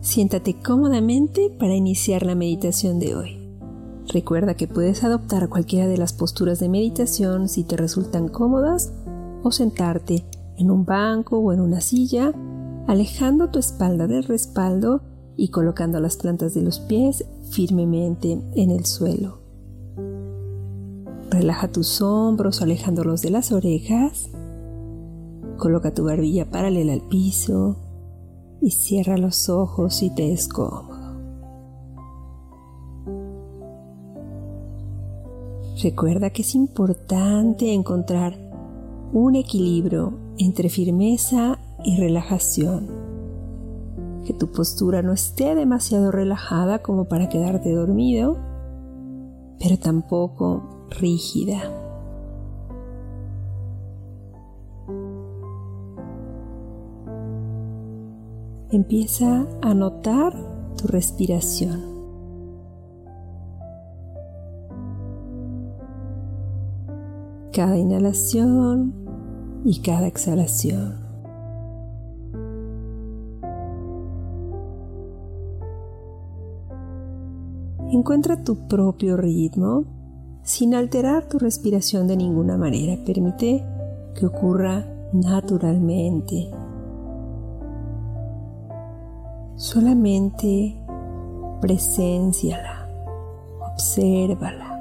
Siéntate cómodamente para iniciar la meditación de hoy. Recuerda que puedes adoptar cualquiera de las posturas de meditación si te resultan cómodas o sentarte en un banco o en una silla, alejando tu espalda del respaldo y colocando las plantas de los pies firmemente en el suelo. Relaja tus hombros alejándolos de las orejas. Coloca tu barbilla paralela al piso y cierra los ojos si te es cómodo. Recuerda que es importante encontrar un equilibrio entre firmeza y relajación. Que tu postura no esté demasiado relajada como para quedarte dormido, pero tampoco rígida. Empieza a notar tu respiración. Cada inhalación y cada exhalación. Encuentra tu propio ritmo sin alterar tu respiración de ninguna manera. Permite que ocurra naturalmente. Solamente presenciala, obsérvala.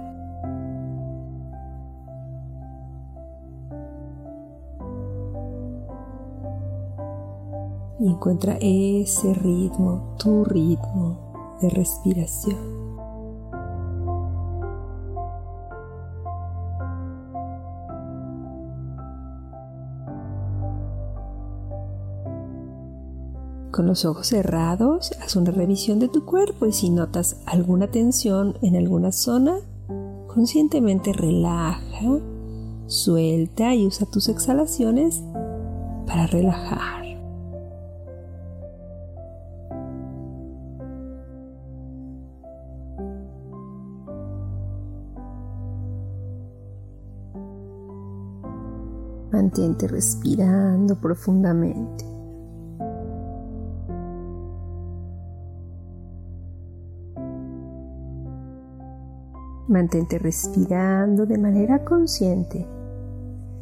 Y encuentra ese ritmo, tu ritmo de respiración. Con los ojos cerrados, haz una revisión de tu cuerpo y si notas alguna tensión en alguna zona, conscientemente relaja, suelta y usa tus exhalaciones para relajar. Mantente respirando profundamente. Mantente respirando de manera consciente,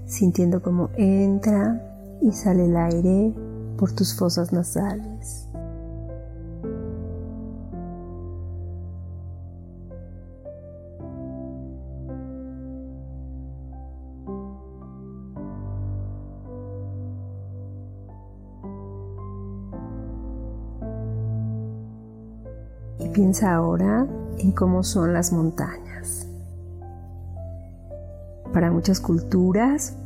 sintiendo cómo entra y sale el aire por tus fosas nasales. Y piensa ahora en cómo son las montañas. Para muchas culturas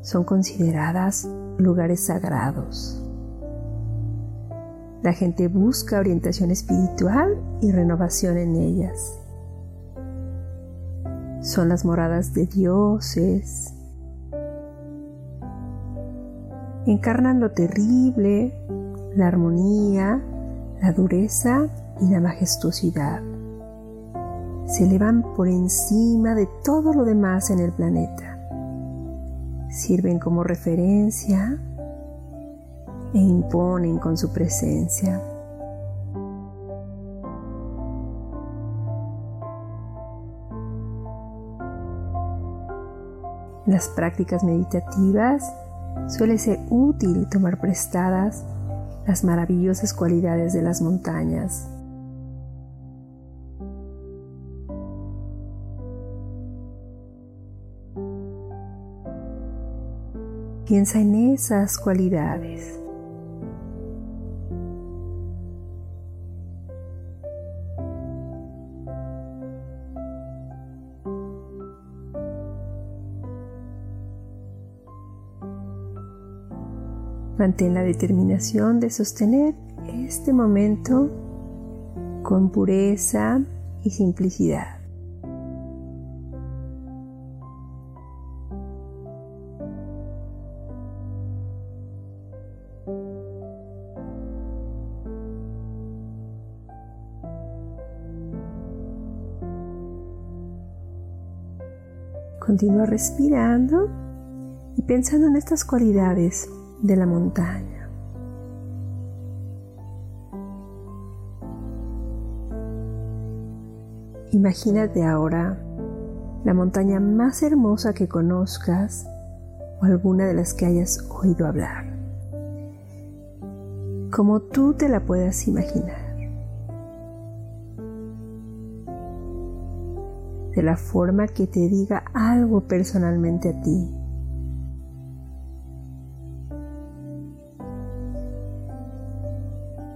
son consideradas lugares sagrados. La gente busca orientación espiritual y renovación en ellas. Son las moradas de dioses. Encarnan lo terrible, la armonía, la dureza y la majestuosidad se elevan por encima de todo lo demás en el planeta. Sirven como referencia e imponen con su presencia. En las prácticas meditativas suele ser útil tomar prestadas las maravillosas cualidades de las montañas Piensa en esas cualidades. Mantén la determinación de sostener este momento con pureza y simplicidad. Continúa respirando y pensando en estas cualidades de la montaña. Imagínate ahora la montaña más hermosa que conozcas o alguna de las que hayas oído hablar, como tú te la puedas imaginar. De la forma que te diga algo personalmente a ti.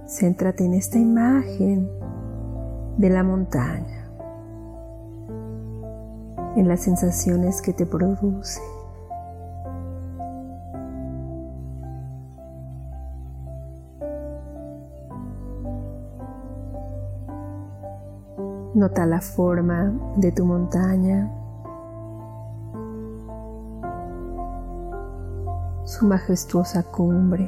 Céntrate en esta imagen de la montaña, en las sensaciones que te produce. Nota la forma de tu montaña, su majestuosa cumbre,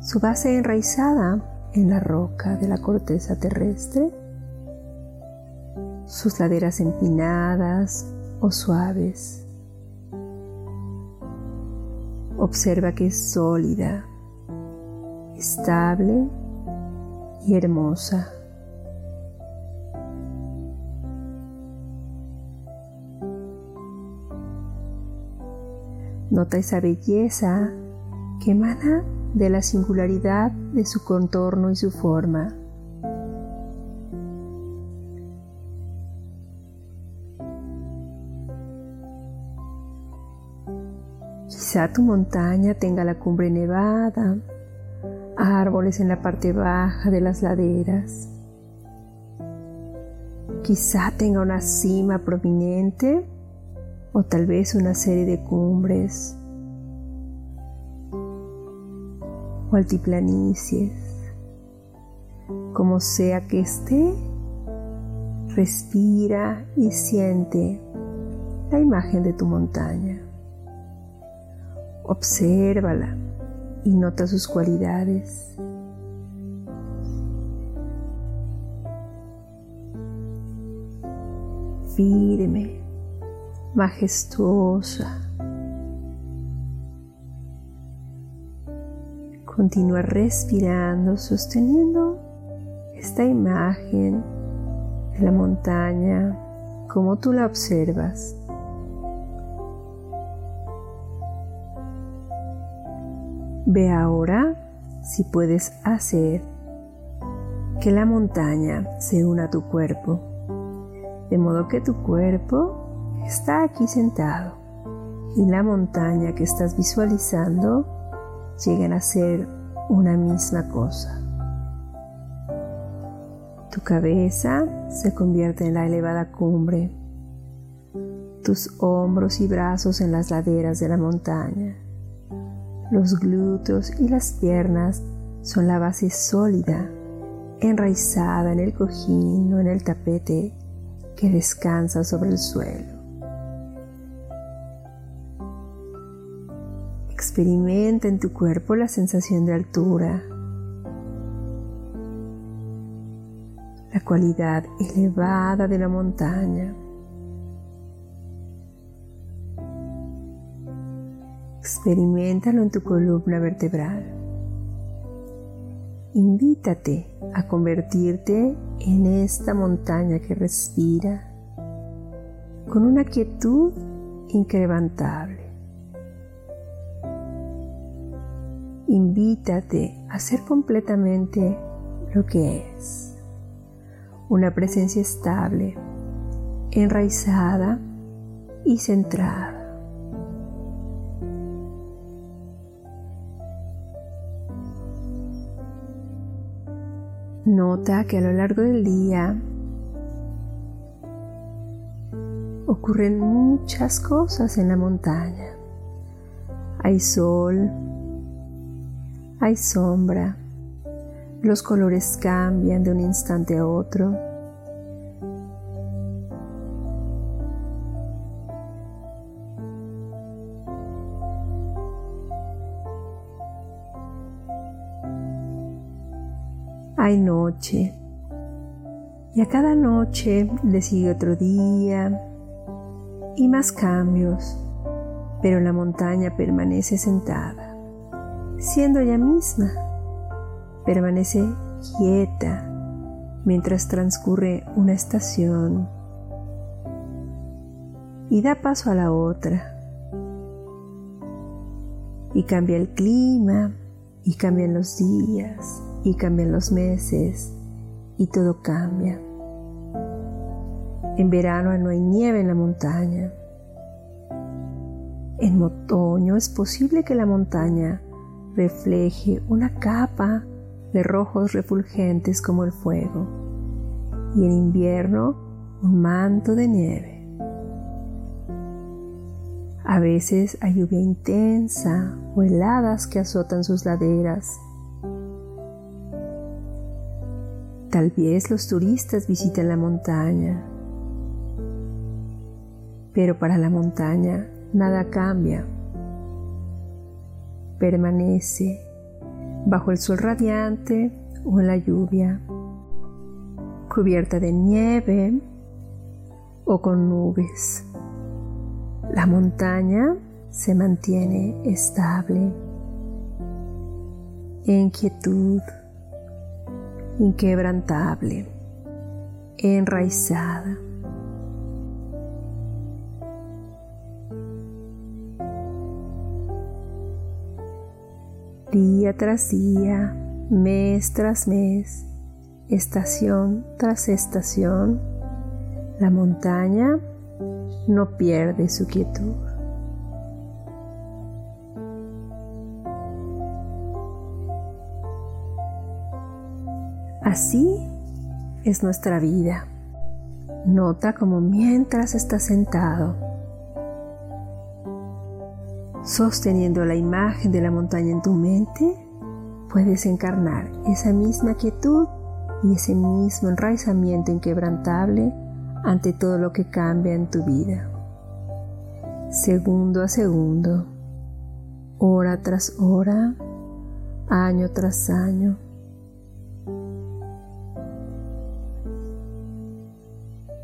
su base enraizada en la roca de la corteza terrestre, sus laderas empinadas o suaves. Observa que es sólida, estable y hermosa. Nota esa belleza que emana de la singularidad de su contorno y su forma. Quizá tu montaña tenga la cumbre nevada, árboles en la parte baja de las laderas. Quizá tenga una cima prominente o tal vez una serie de cumbres o altiplanicies. Como sea que esté, respira y siente la imagen de tu montaña. Obsérvala y nota sus cualidades. Firme, majestuosa. Continúa respirando, sosteniendo esta imagen de la montaña como tú la observas. Ve ahora si puedes hacer que la montaña se una a tu cuerpo, de modo que tu cuerpo está aquí sentado y la montaña que estás visualizando llegan a ser una misma cosa. Tu cabeza se convierte en la elevada cumbre, tus hombros y brazos en las laderas de la montaña, los glúteos y las piernas son la base sólida, enraizada en el cojín o en el tapete que descansa sobre el suelo. Experimenta en tu cuerpo la sensación de altura, la cualidad elevada de la montaña. Experimentalo en tu columna vertebral. Invítate a convertirte en esta montaña que respira con una quietud incrementable. Invítate a ser completamente lo que es. Una presencia estable, enraizada y centrada. Nota que a lo largo del día ocurren muchas cosas en la montaña. Hay sol, hay sombra, los colores cambian de un instante a otro. Hay noche. Y a cada noche le sigue otro día y más cambios, pero la montaña permanece sentada siendo ella misma. Permanece quieta mientras transcurre una estación y da paso a la otra. Y cambia el clima, y cambian los días, y cambian los meses, y todo cambia. En verano no hay nieve en la montaña. En otoño es posible que la montaña refleje una capa de rojos refulgentes como el fuego, y en invierno un manto de nieve. A veces hay lluvia intensa o heladas que azotan sus laderas. Tal vez los turistas visiten la montaña, pero para la montaña nada cambia. Permanece bajo el sol radiante o en la lluvia, cubierta de nieve o con nubes. La montaña se mantiene estable, en quietud, inquebrantable, enraizada. Día tras día, mes tras mes, estación tras estación, la montaña no pierde su quietud. Así es nuestra vida. Nota como mientras estás sentado, sosteniendo la imagen de la montaña en tu mente, puedes encarnar esa misma quietud y ese mismo enraizamiento inquebrantable ante todo lo que cambia en tu vida. Segundo a segundo, hora tras hora, año tras año.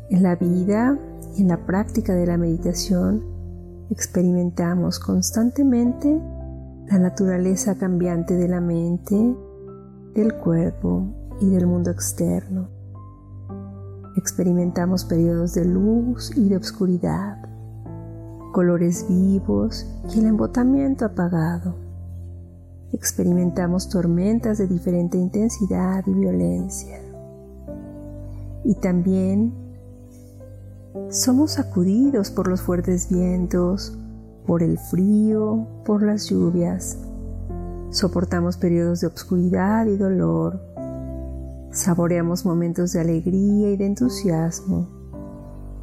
En la vida y en la práctica de la meditación experimentamos constantemente la naturaleza cambiante de la mente, del cuerpo y del mundo externo. Experimentamos periodos de luz y de oscuridad, colores vivos y el embotamiento apagado. Experimentamos tormentas de diferente intensidad y violencia. Y también somos sacudidos por los fuertes vientos, por el frío, por las lluvias. Soportamos periodos de obscuridad y dolor, Saboreamos momentos de alegría y de entusiasmo.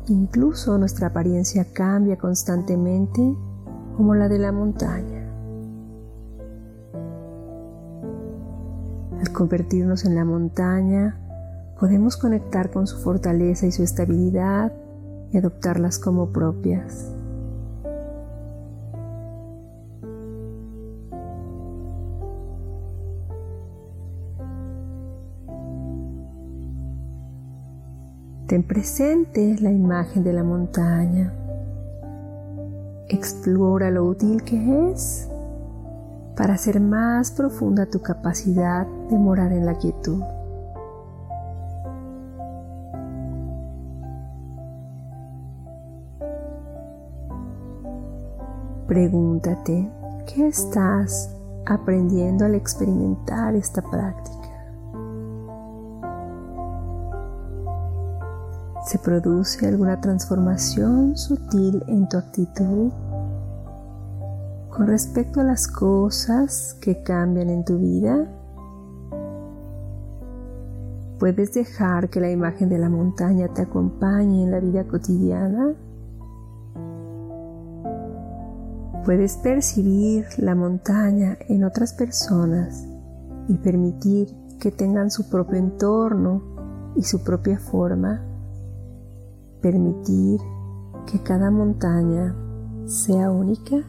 Incluso nuestra apariencia cambia constantemente como la de la montaña. Al convertirnos en la montaña, podemos conectar con su fortaleza y su estabilidad y adoptarlas como propias. Ten presente la imagen de la montaña. Explora lo útil que es para hacer más profunda tu capacidad de morar en la quietud. Pregúntate, ¿qué estás aprendiendo al experimentar esta práctica? ¿Se produce alguna transformación sutil en tu actitud con respecto a las cosas que cambian en tu vida? ¿Puedes dejar que la imagen de la montaña te acompañe en la vida cotidiana? Puedes percibir la montaña en otras personas y permitir que tengan su propio entorno y su propia forma permitir que cada montaña sea única?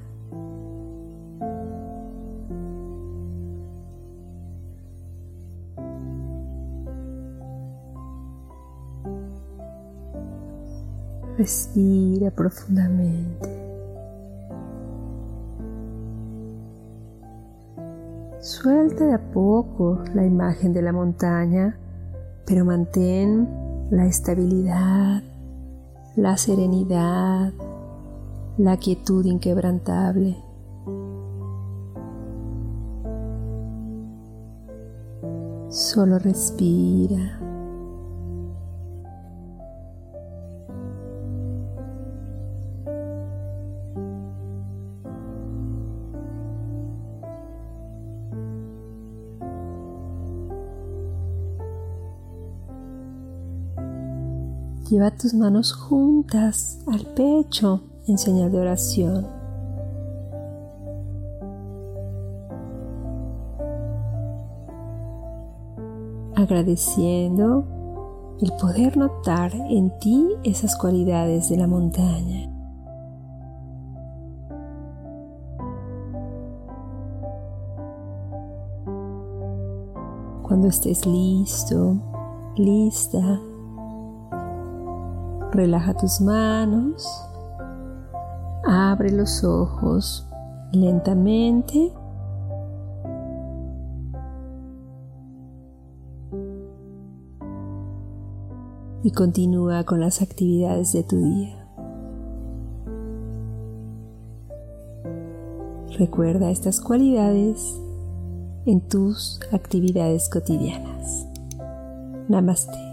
Respira profundamente. Suelta de a poco la imagen de la montaña pero mantén la estabilidad, la serenidad, la quietud inquebrantable. Solo respira. Lleva tus manos juntas al pecho en señal de oración. Agradeciendo el poder notar en ti esas cualidades de la montaña. Cuando estés listo, lista, Relaja tus manos, abre los ojos lentamente y continúa con las actividades de tu día. Recuerda estas cualidades en tus actividades cotidianas. Namaste.